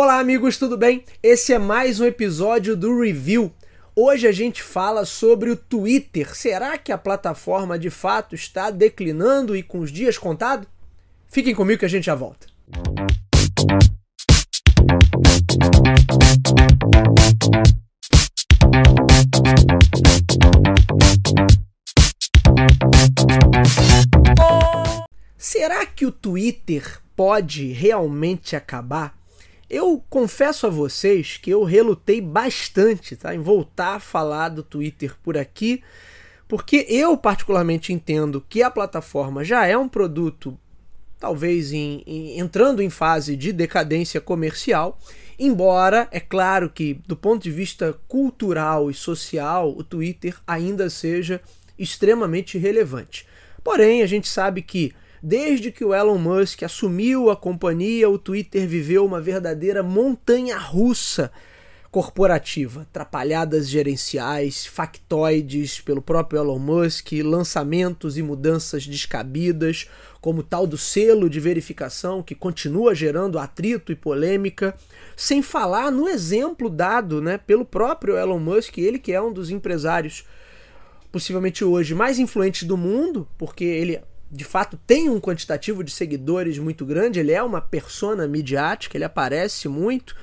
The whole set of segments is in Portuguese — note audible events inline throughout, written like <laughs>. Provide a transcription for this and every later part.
Olá, amigos, tudo bem? Esse é mais um episódio do Review. Hoje a gente fala sobre o Twitter. Será que a plataforma de fato está declinando e com os dias contados? Fiquem comigo que a gente já volta. Será que o Twitter pode realmente acabar? Eu confesso a vocês que eu relutei bastante tá, em voltar a falar do Twitter por aqui, porque eu particularmente entendo que a plataforma já é um produto, talvez em, em, entrando em fase de decadência comercial, embora é claro que do ponto de vista cultural e social o Twitter ainda seja extremamente relevante. Porém, a gente sabe que Desde que o Elon Musk assumiu a companhia, o Twitter viveu uma verdadeira montanha russa corporativa, atrapalhadas gerenciais, factoides pelo próprio Elon Musk, lançamentos e mudanças descabidas, como tal do selo de verificação que continua gerando atrito e polêmica, sem falar no exemplo dado né, pelo próprio Elon Musk, ele que é um dos empresários possivelmente hoje mais influentes do mundo, porque ele de fato tem um quantitativo de seguidores muito grande, ele é uma persona midiática, ele aparece muito.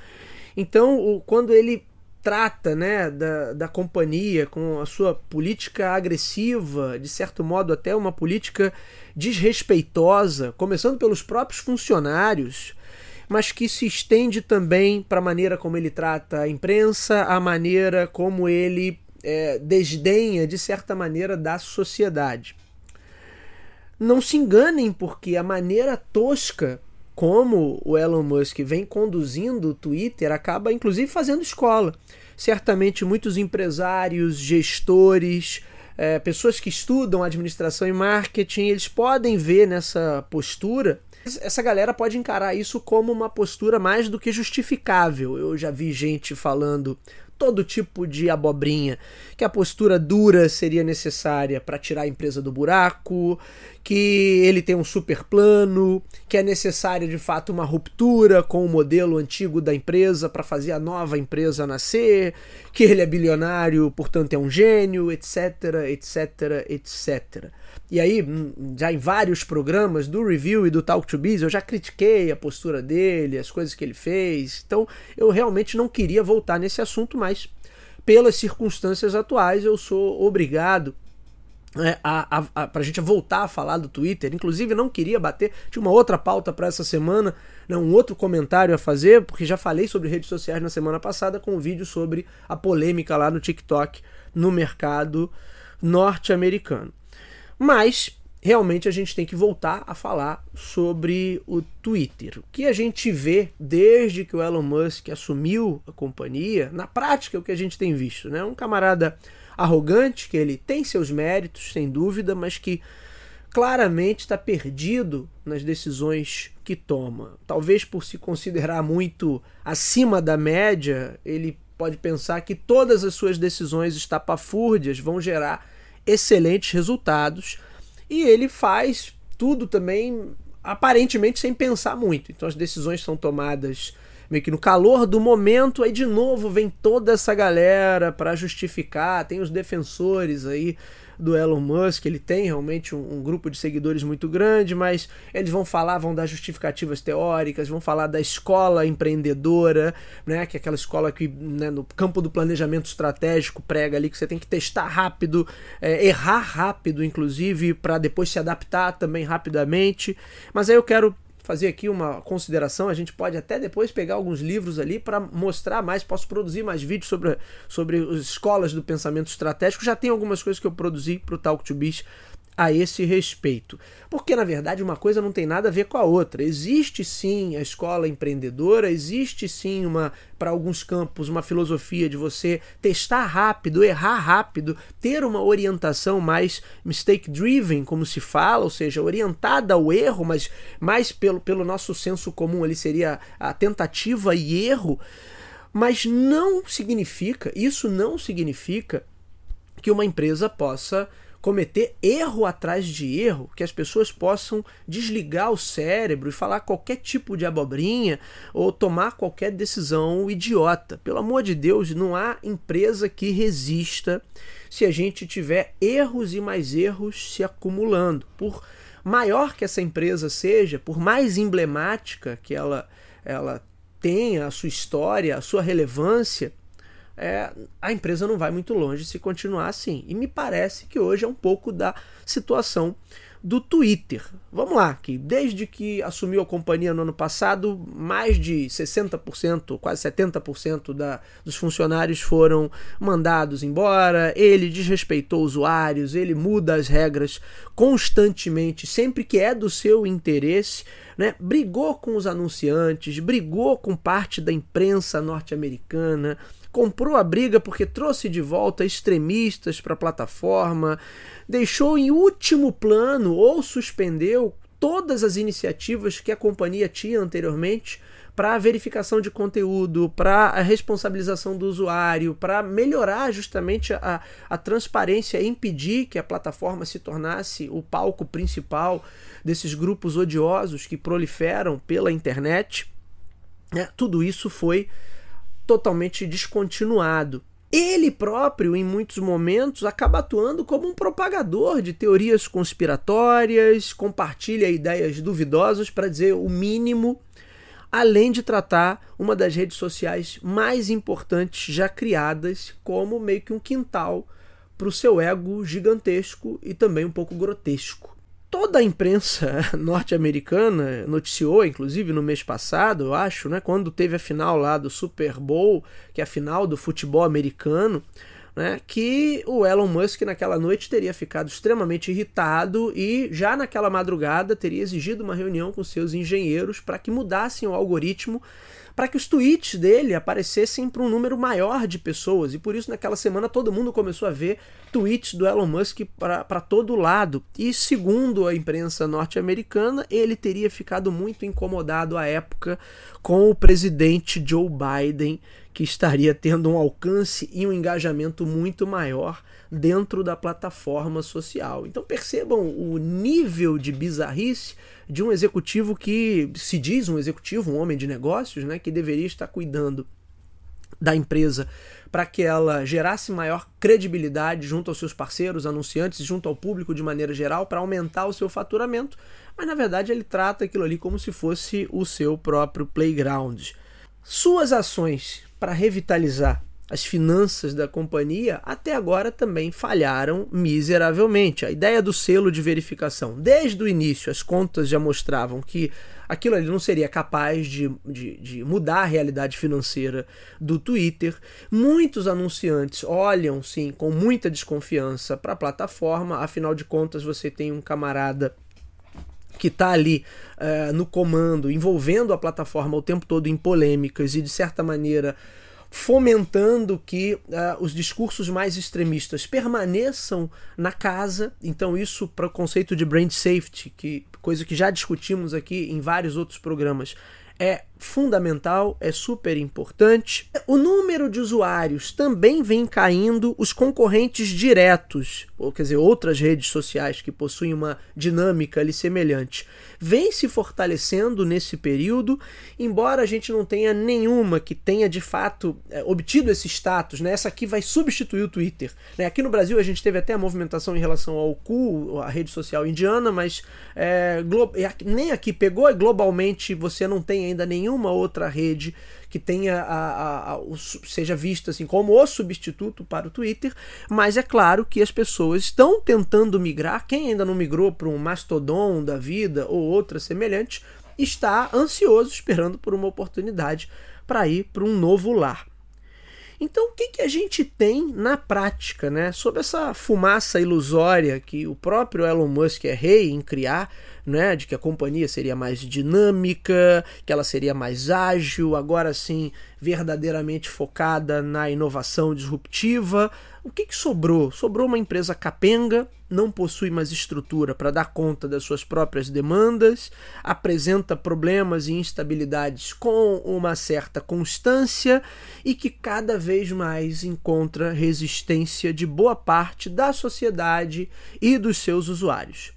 Então, quando ele trata né, da, da companhia com a sua política agressiva, de certo modo até uma política desrespeitosa, começando pelos próprios funcionários, mas que se estende também para a maneira como ele trata a imprensa, a maneira como ele é, desdenha, de certa maneira, da sociedade não se enganem, porque a maneira tosca como o Elon Musk vem conduzindo o Twitter acaba inclusive fazendo escola. Certamente muitos empresários, gestores, é, pessoas que estudam administração e marketing, eles podem ver nessa postura. Essa galera pode encarar isso como uma postura mais do que justificável. Eu já vi gente falando todo tipo de abobrinha, que a postura dura seria necessária para tirar a empresa do buraco, que ele tem um super plano, que é necessária de fato uma ruptura com o modelo antigo da empresa para fazer a nova empresa nascer, que ele é bilionário, portanto é um gênio, etc, etc, etc. E aí, hum, já em vários programas do review e do Talk to Biz, eu já critiquei a postura dele, as coisas que ele fez. Então, eu realmente não queria voltar nesse assunto, mas pelas circunstâncias atuais, eu sou obrigado é, a, a, a, pra gente voltar a falar do Twitter. Inclusive, não queria bater. Tinha uma outra pauta para essa semana, né, um outro comentário a fazer, porque já falei sobre redes sociais na semana passada com um vídeo sobre a polêmica lá no TikTok no mercado norte-americano. Mas realmente a gente tem que voltar a falar sobre o Twitter. O que a gente vê desde que o Elon Musk assumiu a companhia, na prática é o que a gente tem visto, né? Um camarada arrogante, que ele tem seus méritos, sem dúvida, mas que claramente está perdido nas decisões que toma. Talvez por se considerar muito acima da média, ele pode pensar que todas as suas decisões estapafúrdias vão gerar excelentes resultados e ele faz tudo também aparentemente sem pensar muito. Então as decisões são tomadas meio que no calor do momento, aí de novo vem toda essa galera para justificar, tem os defensores aí do Elon Musk, ele tem realmente um, um, grupo de seguidores muito grande, mas eles vão falar, vão dar justificativas teóricas, vão falar da escola empreendedora, né, que é aquela escola que né, no campo do planejamento estratégico prega ali que você tem que testar rápido, é, errar rápido, inclusive, para depois se adaptar também rapidamente. Mas aí eu quero fazer aqui uma consideração. A gente pode até depois pegar alguns livros ali para mostrar mais. Posso produzir mais vídeos sobre, sobre as escolas do pensamento estratégico. Já tem algumas coisas que eu produzi para o Talk to Biz a esse respeito. Porque, na verdade, uma coisa não tem nada a ver com a outra. Existe sim a escola empreendedora, existe sim uma, para alguns campos, uma filosofia de você testar rápido, errar rápido, ter uma orientação mais mistake driven, como se fala, ou seja, orientada ao erro, mas mais pelo, pelo nosso senso comum ali seria a tentativa e erro. Mas não significa, isso não significa que uma empresa possa cometer erro atrás de erro, que as pessoas possam desligar o cérebro e falar qualquer tipo de abobrinha ou tomar qualquer decisão idiota. Pelo amor de Deus, não há empresa que resista se a gente tiver erros e mais erros se acumulando. Por maior que essa empresa seja, por mais emblemática que ela, ela tenha a sua história, a sua relevância, é, a empresa não vai muito longe se continuar assim. E me parece que hoje é um pouco da situação do Twitter. Vamos lá, que desde que assumiu a companhia no ano passado, mais de 60%, quase 70% da, dos funcionários foram mandados embora. Ele desrespeitou usuários, ele muda as regras constantemente, sempre que é do seu interesse. Né? Brigou com os anunciantes, brigou com parte da imprensa norte-americana, comprou a briga porque trouxe de volta extremistas para a plataforma, deixou em último plano ou suspendeu todas as iniciativas que a companhia tinha anteriormente para a verificação de conteúdo, para a responsabilização do usuário, para melhorar justamente a, a transparência e impedir que a plataforma se tornasse o palco principal desses grupos odiosos que proliferam pela internet. É, tudo isso foi totalmente descontinuado. Ele próprio, em muitos momentos, acaba atuando como um propagador de teorias conspiratórias, compartilha ideias duvidosas, para dizer o mínimo, além de tratar uma das redes sociais mais importantes já criadas como meio que um quintal para o seu ego gigantesco e também um pouco grotesco toda a imprensa <laughs> norte-americana noticiou, inclusive no mês passado, eu acho, né, quando teve a final lá do Super Bowl, que é a final do futebol americano, né, que o Elon Musk naquela noite teria ficado extremamente irritado e já naquela madrugada teria exigido uma reunião com seus engenheiros para que mudassem o algoritmo para que os tweets dele aparecessem para um número maior de pessoas. E por isso, naquela semana, todo mundo começou a ver tweets do Elon Musk para todo lado. E segundo a imprensa norte-americana, ele teria ficado muito incomodado à época com o presidente Joe Biden, que estaria tendo um alcance e um engajamento muito maior dentro da plataforma social. Então percebam o nível de bizarrice de um executivo que se diz um executivo, um homem de negócios, né, que deveria estar cuidando da empresa para que ela gerasse maior credibilidade junto aos seus parceiros, anunciantes, junto ao público de maneira geral, para aumentar o seu faturamento, mas na verdade ele trata aquilo ali como se fosse o seu próprio playground. Suas ações para revitalizar as finanças da companhia até agora também falharam miseravelmente. A ideia do selo de verificação, desde o início, as contas já mostravam que aquilo ali não seria capaz de, de, de mudar a realidade financeira do Twitter. Muitos anunciantes olham, sim, com muita desconfiança para a plataforma, afinal de contas, você tem um camarada que está ali uh, no comando, envolvendo a plataforma o tempo todo em polêmicas e, de certa maneira, fomentando que uh, os discursos mais extremistas permaneçam na casa. Então, isso para o conceito de brand safety, que coisa que já discutimos aqui em vários outros programas, é fundamental, é super importante. O número de usuários também vem caindo, os concorrentes diretos, ou quer dizer, outras redes sociais que possuem uma dinâmica ali semelhante, vem se fortalecendo nesse período, embora a gente não tenha nenhuma que tenha de fato é, obtido esse status, né? Essa aqui vai substituir o Twitter. Né? Aqui no Brasil a gente teve até a movimentação em relação ao Ku, a rede social indiana, mas é, nem aqui pegou e globalmente você não tem ainda nenhuma outra rede que tenha a, a, a, seja vista assim como o substituto para o Twitter, mas é claro que as pessoas estão tentando migrar. Quem ainda não migrou para um Mastodon da vida ou outra semelhante está ansioso esperando por uma oportunidade para ir para um novo lar. Então, o que, que a gente tem na prática, né? Sobre essa fumaça ilusória que o próprio Elon Musk é rei em criar, né, de que a companhia seria mais dinâmica, que ela seria mais ágil, agora sim verdadeiramente focada na inovação disruptiva. O que, que sobrou? Sobrou uma empresa capenga, não possui mais estrutura para dar conta das suas próprias demandas, apresenta problemas e instabilidades com uma certa constância e que cada vez mais encontra resistência de boa parte da sociedade e dos seus usuários.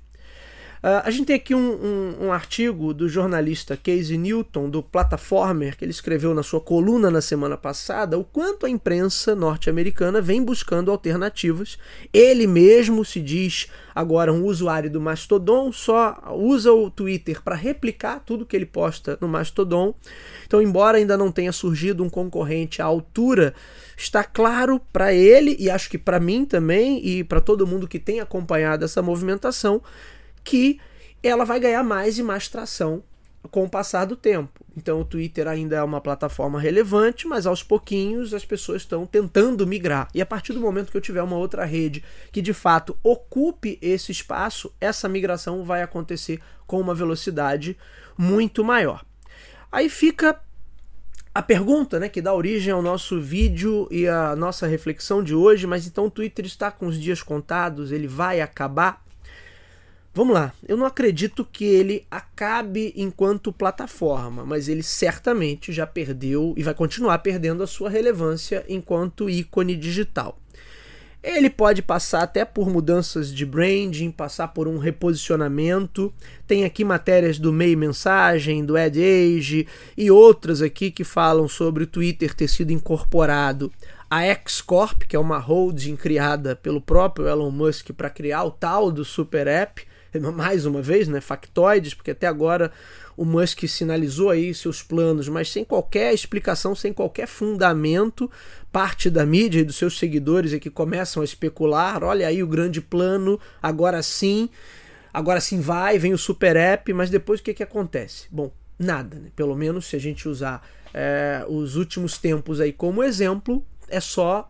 Uh, a gente tem aqui um, um, um, artigo do jornalista Casey Newton, do Plataformer, que ele escreveu na sua coluna na semana passada, o quanto a imprensa norte-americana vem buscando alternativas. Ele mesmo se diz agora um usuário do Mastodon, só usa o Twitter para replicar tudo que ele posta no Mastodon. Então, embora ainda não tenha surgido um concorrente à altura, está claro para ele e acho que para mim também e para todo mundo que tem acompanhado essa movimentação que ela vai ganhar mais e mais tração com o passar do tempo. Então o Twitter ainda é uma plataforma relevante, mas aos pouquinhos as pessoas estão tentando migrar. E a partir do momento que eu tiver uma outra rede que de fato ocupe esse espaço, essa migração vai acontecer com uma velocidade muito maior. Aí fica a pergunta, né, que dá origem ao nosso vídeo e a nossa reflexão de hoje, mas então o Twitter está com os dias contados, ele vai acabar? Vamos lá, eu não acredito que ele acabe enquanto plataforma, mas ele certamente já perdeu e vai continuar perdendo a sua relevância enquanto ícone digital. Ele pode passar até por mudanças de branding, passar por um reposicionamento. Tem aqui matérias do Meio Mensagem, do Ad Age e outras aqui que falam sobre o Twitter ter sido incorporado à X Corp, que é uma holding criada pelo próprio Elon Musk para criar o tal do Super App mais uma vez, né, factoides, porque até agora o Musk sinalizou aí seus planos, mas sem qualquer explicação, sem qualquer fundamento, parte da mídia e dos seus seguidores é que começam a especular, olha aí o grande plano, agora sim, agora sim vai, vem o super app, mas depois o que, que acontece? Bom, nada, né? pelo menos se a gente usar é, os últimos tempos aí como exemplo, é só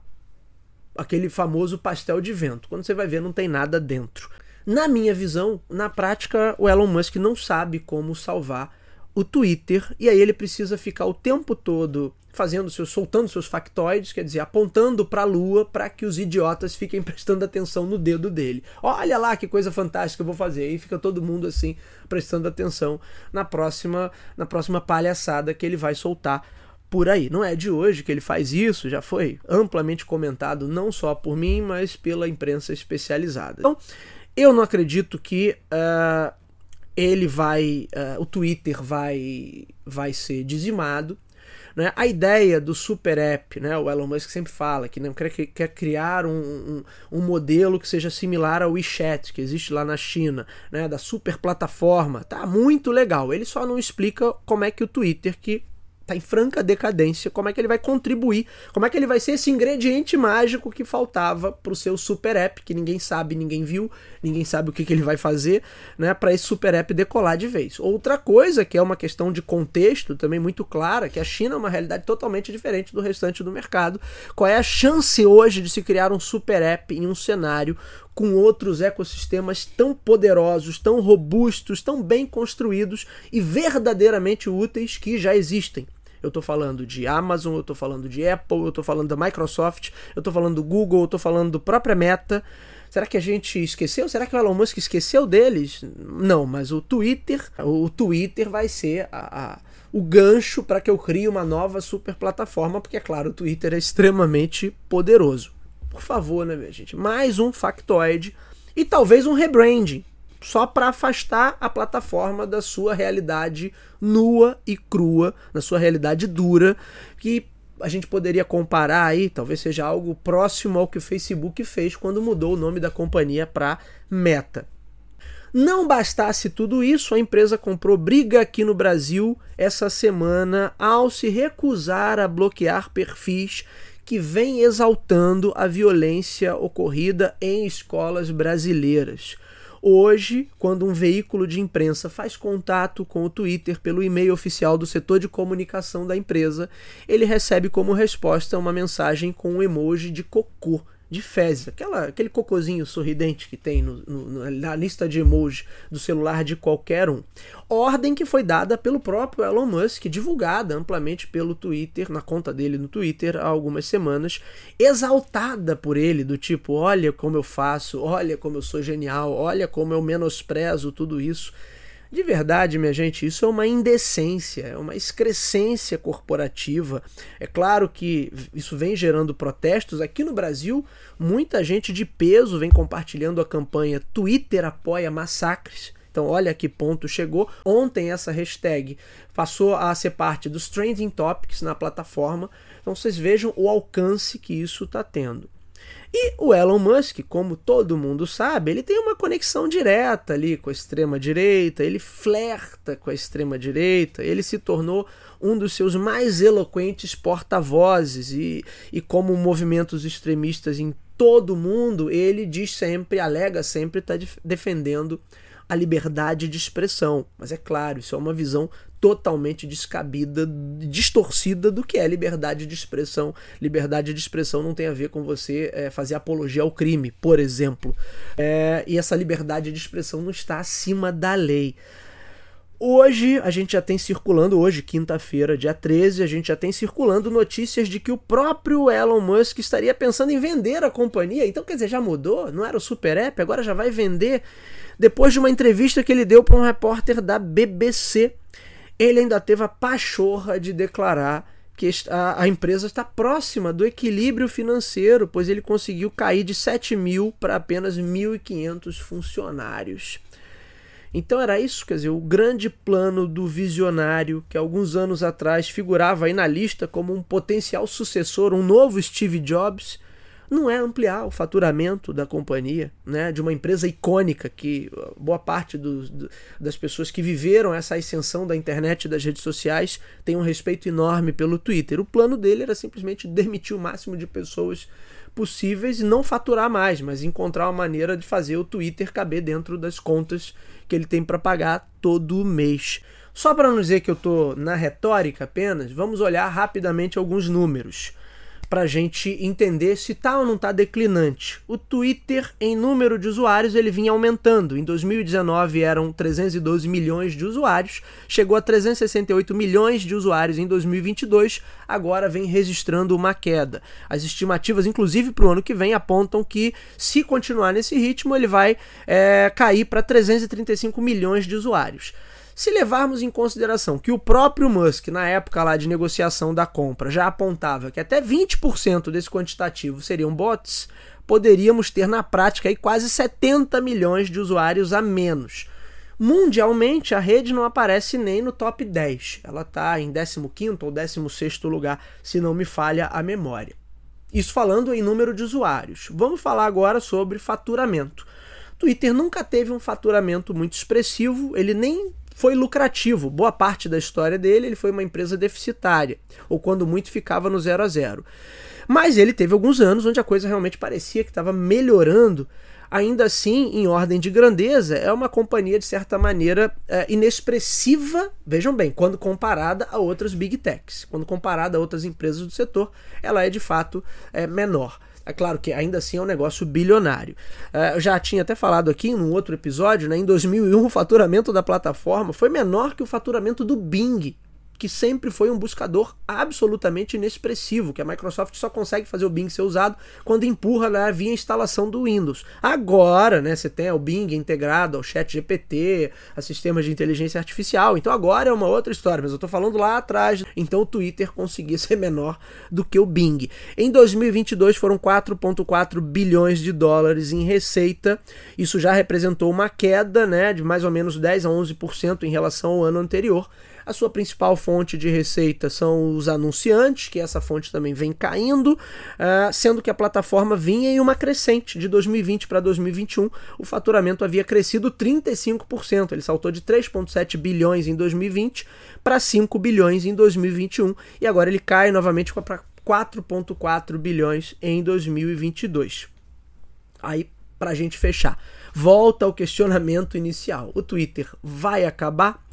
aquele famoso pastel de vento. Quando você vai ver, não tem nada dentro. Na minha visão, na prática, o Elon Musk não sabe como salvar o Twitter e aí ele precisa ficar o tempo todo fazendo seus soltando seus factoides, quer dizer, apontando para a lua para que os idiotas fiquem <laughs> prestando atenção no dedo dele. Olha lá que coisa fantástica eu vou fazer. E fica todo mundo assim prestando atenção na próxima na próxima palhaçada que ele vai soltar por aí. Não é de hoje que ele faz isso, já foi amplamente comentado não só por mim, mas pela imprensa especializada. Então, eu não acredito que uh, ele vai, uh, o Twitter vai, vai ser dizimado. Né? A ideia do super app, né? o Elon Musk sempre fala que né, quer, quer criar um, um, um, modelo que seja similar ao WeChat, que existe lá na China, né? da super plataforma. Tá muito legal. Ele só não explica como é que o Twitter, que está em franca decadência, como é que ele vai contribuir, como é que ele vai ser esse ingrediente mágico que faltava para o seu super app, que ninguém sabe, ninguém viu, ninguém sabe o que, que ele vai fazer, né, para esse super app decolar de vez. Outra coisa que é uma questão de contexto também muito clara, que a China é uma realidade totalmente diferente do restante do mercado. Qual é a chance hoje de se criar um super app em um cenário com outros ecossistemas tão poderosos, tão robustos, tão bem construídos e verdadeiramente úteis que já existem? Eu estou falando de Amazon, eu estou falando de Apple, eu estou falando da Microsoft, eu estou falando do Google, eu estou falando do próprio Meta. Será que a gente esqueceu? Será que o Elon Musk esqueceu deles? Não, mas o Twitter, o Twitter vai ser a, a, o gancho para que eu crie uma nova super plataforma, porque é claro, o Twitter é extremamente poderoso. Por favor, né, minha gente? Mais um factoide e talvez um rebranding só para afastar a plataforma da sua realidade nua e crua, da sua realidade dura, que a gente poderia comparar aí, talvez seja algo próximo ao que o Facebook fez quando mudou o nome da companhia para Meta. Não bastasse tudo isso, a empresa comprou briga aqui no Brasil essa semana ao se recusar a bloquear perfis que vem exaltando a violência ocorrida em escolas brasileiras. Hoje, quando um veículo de imprensa faz contato com o Twitter pelo e-mail oficial do setor de comunicação da empresa, ele recebe como resposta uma mensagem com um emoji de cocô de fezes, aquela, aquele cocozinho sorridente que tem no, no, na lista de emoji do celular de qualquer um. Ordem que foi dada pelo próprio Elon Musk, divulgada amplamente pelo Twitter, na conta dele no Twitter há algumas semanas, exaltada por ele, do tipo: olha como eu faço, olha como eu sou genial, olha como eu menosprezo tudo isso. De verdade, minha gente, isso é uma indecência, é uma excrescência corporativa. É claro que isso vem gerando protestos. Aqui no Brasil, muita gente de peso vem compartilhando a campanha Twitter apoia massacres. Então, olha que ponto chegou. Ontem, essa hashtag passou a ser parte dos trending topics na plataforma. Então, vocês vejam o alcance que isso está tendo. E o Elon Musk, como todo mundo sabe, ele tem uma conexão direta ali com a extrema direita, ele flerta com a extrema direita, ele se tornou um dos seus mais eloquentes porta-vozes e, e como movimentos extremistas em todo o mundo, ele diz sempre, alega sempre estar tá defendendo a liberdade de expressão. Mas é claro, isso é uma visão totalmente descabida, distorcida do que é liberdade de expressão. Liberdade de expressão não tem a ver com você é, fazer apologia ao crime, por exemplo. É, e essa liberdade de expressão não está acima da lei. Hoje a gente já tem circulando, hoje, quinta-feira, dia 13, a gente já tem circulando notícias de que o próprio Elon Musk estaria pensando em vender a companhia. Então, quer dizer, já mudou? Não era o Super App, agora já vai vender. Depois de uma entrevista que ele deu para um repórter da BBC, ele ainda teve a pachorra de declarar que a, a, empresa está próxima do equilíbrio financeiro, pois ele conseguiu cair de 7 mil para apenas 1.500 funcionários. Então era isso, quer dizer, o grande plano do visionário que alguns anos atrás figurava aí na lista como um potencial sucessor, um novo Steve Jobs, não é ampliar o faturamento da companhia, né, de uma empresa icônica que boa parte do, do, das pessoas que viveram essa ascensão da internet e das redes sociais tem um respeito enorme pelo Twitter. O plano dele era simplesmente demitir o máximo de pessoas possíveis e não faturar mais, mas encontrar uma maneira de fazer o Twitter caber dentro das contas que ele tem para pagar todo mês. Só para não dizer que eu estou na retórica apenas, vamos olhar rapidamente alguns números para a gente entender se está ou não está declinante. O Twitter, em número de usuários, ele vinha aumentando. Em 2019 eram 312 milhões de usuários, chegou a 368 milhões de usuários em 2022, agora vem registrando uma queda. As estimativas, inclusive para o ano que vem, apontam que, se continuar nesse ritmo, ele vai é, cair para 335 milhões de usuários. Se levarmos em consideração que o próprio Musk, na época lá de negociação da compra, já apontava que até 20% desse quantitativo seriam bots, poderíamos ter na prática aí quase 70 milhões de usuários a menos. Mundialmente, a rede não aparece nem no top 10. Ela está em 15 ou 16 lugar, se não me falha a memória. Isso falando em número de usuários. Vamos falar agora sobre faturamento. Twitter nunca teve um faturamento muito expressivo, ele nem foi lucrativo. Boa parte da história dele, ele foi uma empresa deficitária, ou quando muito ficava no zero a zero. Mas ele teve alguns anos onde a coisa realmente parecia que estava melhorando. Ainda assim, em ordem de grandeza, é uma companhia de certa maneira é, inexpressiva, vejam bem, quando comparada a outras big techs. Quando comparada a outras empresas do setor, ela é de fato é, menor. É claro que ainda assim é um negócio bilionário. Uh, eu já tinha até falado aqui em um outro episódio, né, em 2001 o faturamento da plataforma foi menor que o faturamento do Bing, que sempre foi um buscador absolutamente inexpressivo, que a Microsoft só consegue fazer o Bing ser usado quando empurra né, via instalação do Windows. Agora, né, você tem o Bing integrado ao Chat GPT, a sistemas de inteligência artificial, então agora é uma outra história, mas eu estou falando lá atrás, então o Twitter conseguia ser menor do que o Bing. Em 2022 foram 4.4 bilhões de dólares em receita, isso já representou uma queda né, de mais ou menos 10 a 11% em relação ao ano anterior, a sua principal fonte de receita são os anunciantes, que essa fonte também vem caindo, uh, sendo que a plataforma vinha em uma crescente de 2020 para 2021. O faturamento havia crescido 35%, ele saltou de 3,7 bilhões em 2020 para 5 bilhões em 2021 e agora ele cai novamente para 4,4 bilhões em 2022. Aí, para a gente fechar, volta ao questionamento inicial: o Twitter vai acabar?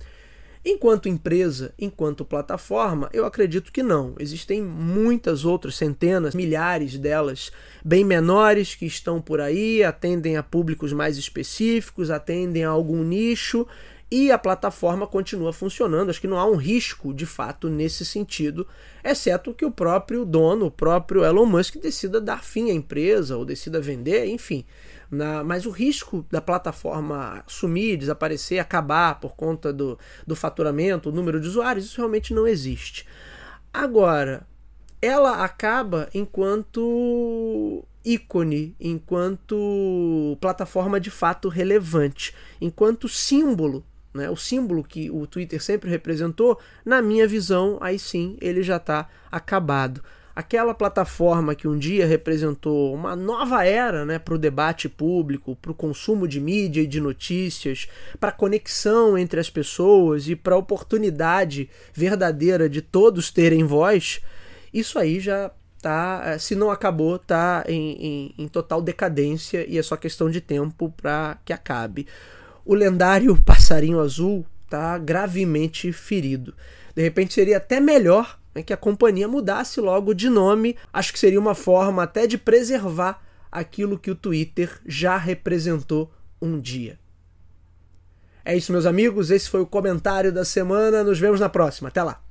Enquanto empresa, enquanto plataforma, eu acredito que não. Existem muitas outras, centenas, milhares delas, bem menores, que estão por aí, atendem a públicos mais específicos, atendem a algum nicho e a plataforma continua funcionando. Acho que não há um risco de fato nesse sentido, exceto que o próprio dono, o próprio Elon Musk, decida dar fim à empresa ou decida vender, enfim. Na, mas o risco da plataforma sumir, desaparecer, acabar por conta do, do faturamento, o número de usuários, isso realmente não existe. Agora, ela acaba enquanto ícone, enquanto plataforma de fato relevante, enquanto símbolo né, o símbolo que o Twitter sempre representou, na minha visão, aí sim ele já está acabado. Aquela plataforma que um dia representou uma nova era né, para o debate público, para o consumo de mídia e de notícias, para a conexão entre as pessoas e para a oportunidade verdadeira de todos terem voz, isso aí já tá, eh, se não acabou, tá em, em, em total decadência e é só questão de tempo para que acabe o lendário passarinho azul está gravemente ferido. De repente seria até melhor né, que a companhia mudasse logo de nome. Acho que seria uma forma até de preservar aquilo que o Twitter já representou um dia. É isso, meus amigos. Esse foi o comentário da semana. Nos vemos na próxima. Até lá.